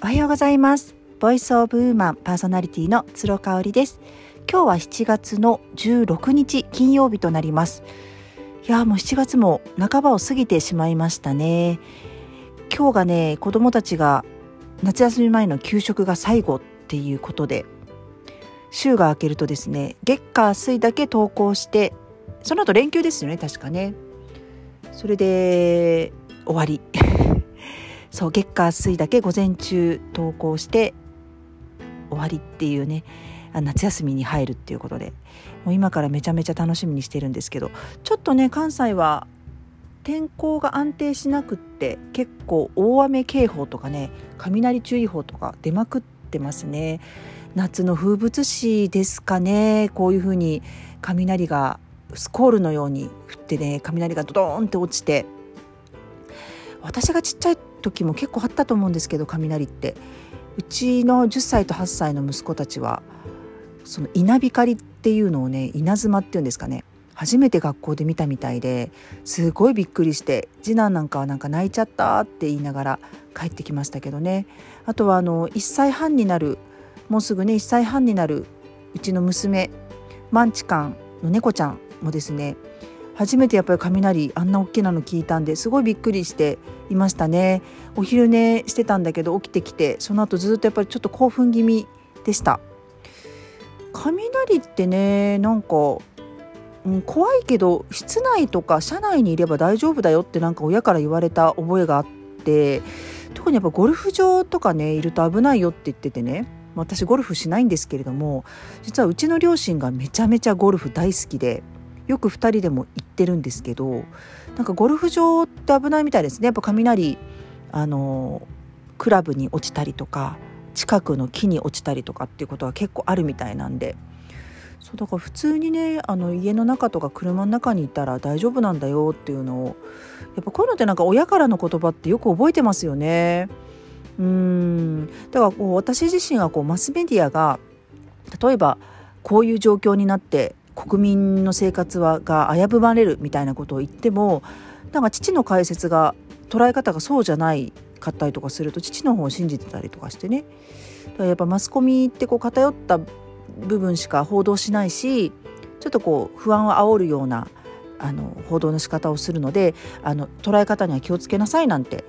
おはようございます。ボイスオブウーマンパーソナリティの鶴香織です。今日は7月の16日金曜日となります。いやもう7月も半ばを過ぎてしまいましたね。今日がね子供たちが夏休み前の給食が最後っていうことで週が明けるとですね月火水だけ登校してその後連休ですよね確かね。それで終わり。そう月火水だけ午前中登校して終わりっていうね夏休みに入るっていうことでもう今からめちゃめちゃ楽しみにしてるんですけどちょっとね関西は天候が安定しなくって結構大雨警報とかね雷注意報とか出まくってますね。夏の風物詩ですかねこういうふうに雷がスコールのように降ってね雷がドドーンって落ちて私がちっちゃい時も結構あったと思うんですけど雷って。うちの10歳と8歳の息子たちはその稲光っていうのをね稲妻っていうんですかね。初めて学校で見たみたいですごいびっくりして次男なんかはなんか泣いちゃったって言いながら帰ってきましたけどね。あとはあの1歳半になるもうすぐね1歳半になるうちの娘マンチカンの猫ちゃんもですね初めてやっぱり雷あんな大きなの聞いたんですごいびっくりしていましたね。お昼寝してたんだけど起きてきてその後ずっとやっぱりちょっと興奮気味でした。雷ってねなんか、うん、怖いけど室内とか車内にいれば大丈夫だよってなんか親から言われた覚えがあって特にやっぱゴルフ場とかねいると危ないよって言っててね私ゴルフしないんですけれども実はうちの両親がめちゃめちゃゴルフ大好きでよく2人でも行ってるんですけどなんかゴルフ場って危ないみたいですね。やっぱ雷あのクラブに落ちたりとか近くの木に落ちたりとかっていうことは結構あるみたいなんで。そうだから普通にねあの家の中とか車の中にいたら大丈夫なんだよっていうのをやっぱこういうのってなんか親からの言葉ってよく覚えてますよね。うん。だからこう私自身はこうマスメディアが例えばこういう状況になって国民の生活はが危ぶまれるみたいなことを言ってもなんか父の解説が捉え方がそうじゃないかったりとかすると父の方を信じてたりとかしてね。だからやっぱマスコミってこう偏った部分しか報道しないしちょっとこう不安を煽るようなあの報道の仕方をするのであの捉え方には気をつけなさいなんて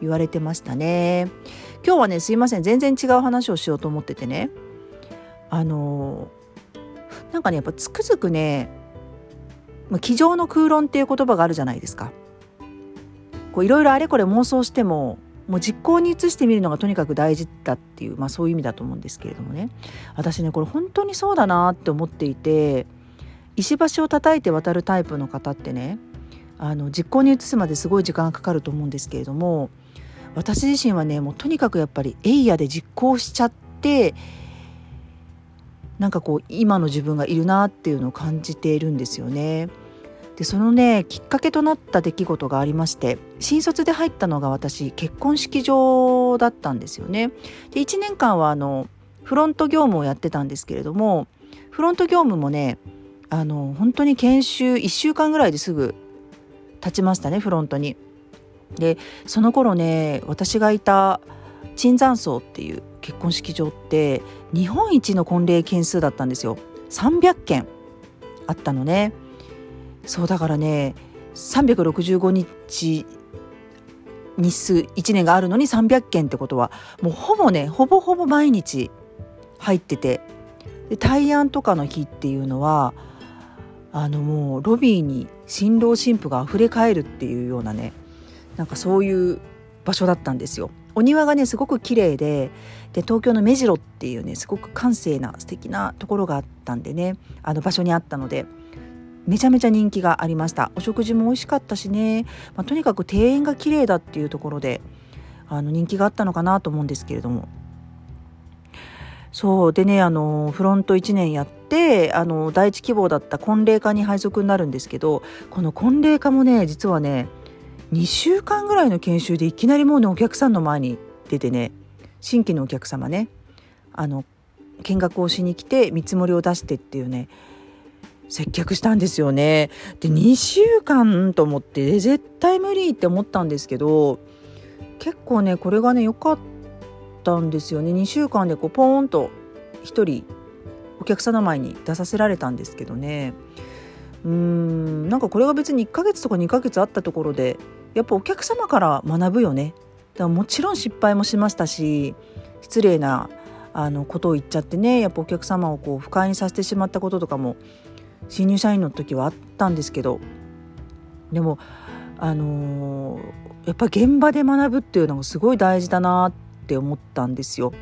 言われてましたね。今日はねすいません。全然違う話をしようと思っててね。あのなんかねやっぱつくづくね「机上の空論」っていう言葉があるじゃないですか。いろいろあれこれ妄想してももう実行に移してみるのがとにかく大事だっていう、まあ、そういう意味だと思うんですけれどもね私ねこれ本当にそうだなって思っていて石橋を叩いて渡るタイプの方ってねあの実行に移すまですごい時間がかかると思うんですけれども私自身はねもうとにかくやっぱりエイヤで実行しちゃってなんかこう今の自分がいるなっていうのを感じているんですよね。でそのねきっかけとなった出来事がありまして新卒で入ったのが私結婚式場だったんですよね。で1年間はあのフロント業務をやってたんですけれどもフロント業務もねあの本当に研修1週間ぐらいですぐ立ちましたねフロントに。でその頃ね私がいた椿山荘っていう結婚式場って日本一の婚礼件数だったんですよ。300件あったのね。そうだからね365日日数1年があるのに300件ってことはもうほぼねほぼほぼ毎日入ってて。で大安とかの日っていうのはあのもうロビーに新郎新婦があふれかえるっていうようなねなんかそういう場所だったんですよ。お庭がねすごく綺麗でで東京の目白っていうねすごく閑静な素敵なところがあったんでねあの場所にあったのでめちゃめちゃ人気がありました。お食事も美味しかったしね、まあ、とにかく庭園が綺麗だっていうところであの人気があったのかなと思うんですけれども。そうでねあのフロント1年やってあの第一希望だった婚礼課に配属になるんですけどこの婚礼課もね実はね2週間ぐらいの研修でいきなりもうねお客さんの前に出てね新規のお客様ねあの見学をしに来て見積もりを出してっていうね接客したんですよね。で2週間と思って絶対無理って思ったんですけど結構ねこれがね良かったんですよね2週間でこうポーンと1人お客さんの前に出させられたんですけどねうーんなんかこれが別に1ヶ月とか2ヶ月あったところでやっぱお客様から学ぶよねだからもちろん失敗もしましたし失礼なあのことを言っちゃってねやっぱお客様をこう不快にさせてしまったこととかも新入社員の時はあったんですけどでもあのー、やっぱ現場で学ぶっていうのがすごい大事だなって思ったんですよ。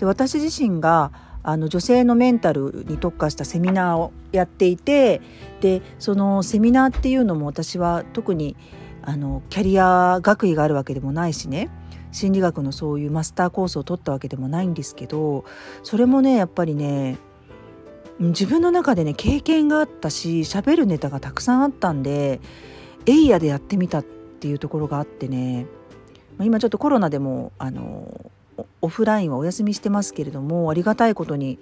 で私自身があの女性のメンタルに特化したセミナーをやっていてでそのセミナーっていうのも私は特にあのキャリア学位があるわけでもないしね心理学のそういうマスターコースを取ったわけでもないんですけどそれもねやっぱりね自分の中でね経験があったし喋るネタがたくさんあったんでエイヤでやってみたっていうところがあってね今ちょっとコロナでもあのオフラインはお休みしてますけれどもありがたいことに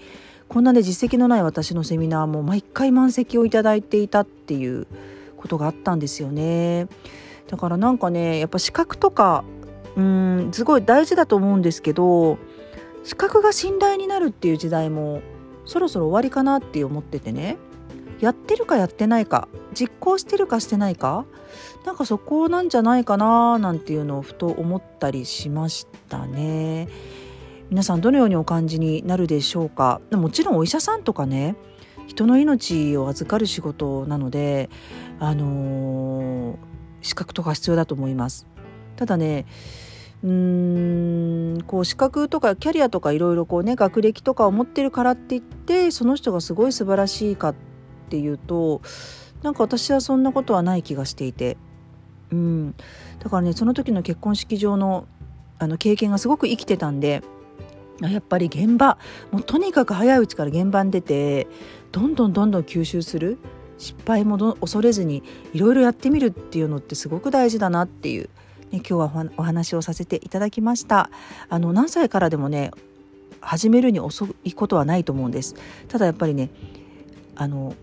こんなね実績のない私のセミナーも毎回満席をいただいていたっていうことがあったんですよね。だからなんかねやっぱ資格とかうんすごい大事だと思うんですけど資格が信頼になるっていう時代もそろそろ終わりかなって思っててねやってるかやってないか実行してるかしてないかなんかそこなんじゃないかななんていうのをふと思ったりしましたね。皆さんどのようにお感じになるでしょうかもちろんお医者さんとかね人の命を預かる仕事なのであのー、資格とか必要だと思います。ただねうーんこう資格とかキャリアとかいろいろこうね学歴とかを持ってるからって言ってその人がすごい素晴らしいかっていうとなんか私はそんなことはない気がしていて。うん。だからねその時の結婚式場のあの経験がすごく生きてたんでやっぱり現場もうとにかく早いうちから現場に出てどんどんどんどん吸収する。失敗も恐れずにいろいろやってみるっていうのってすごく大事だなっていう、ね、今日はお話をさせていただきましたあの何歳からでもね始めるに遅いことはないと思うんですただやっぱりねあの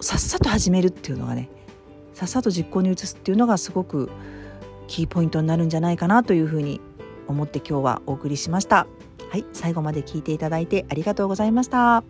さっさと始めるっていうのがねさっさと実行に移すっていうのがすごくキーポイントになるんじゃないかなというふうに思って今日はお送りしました。はい、最後まで聞いていただいてありがとうございました。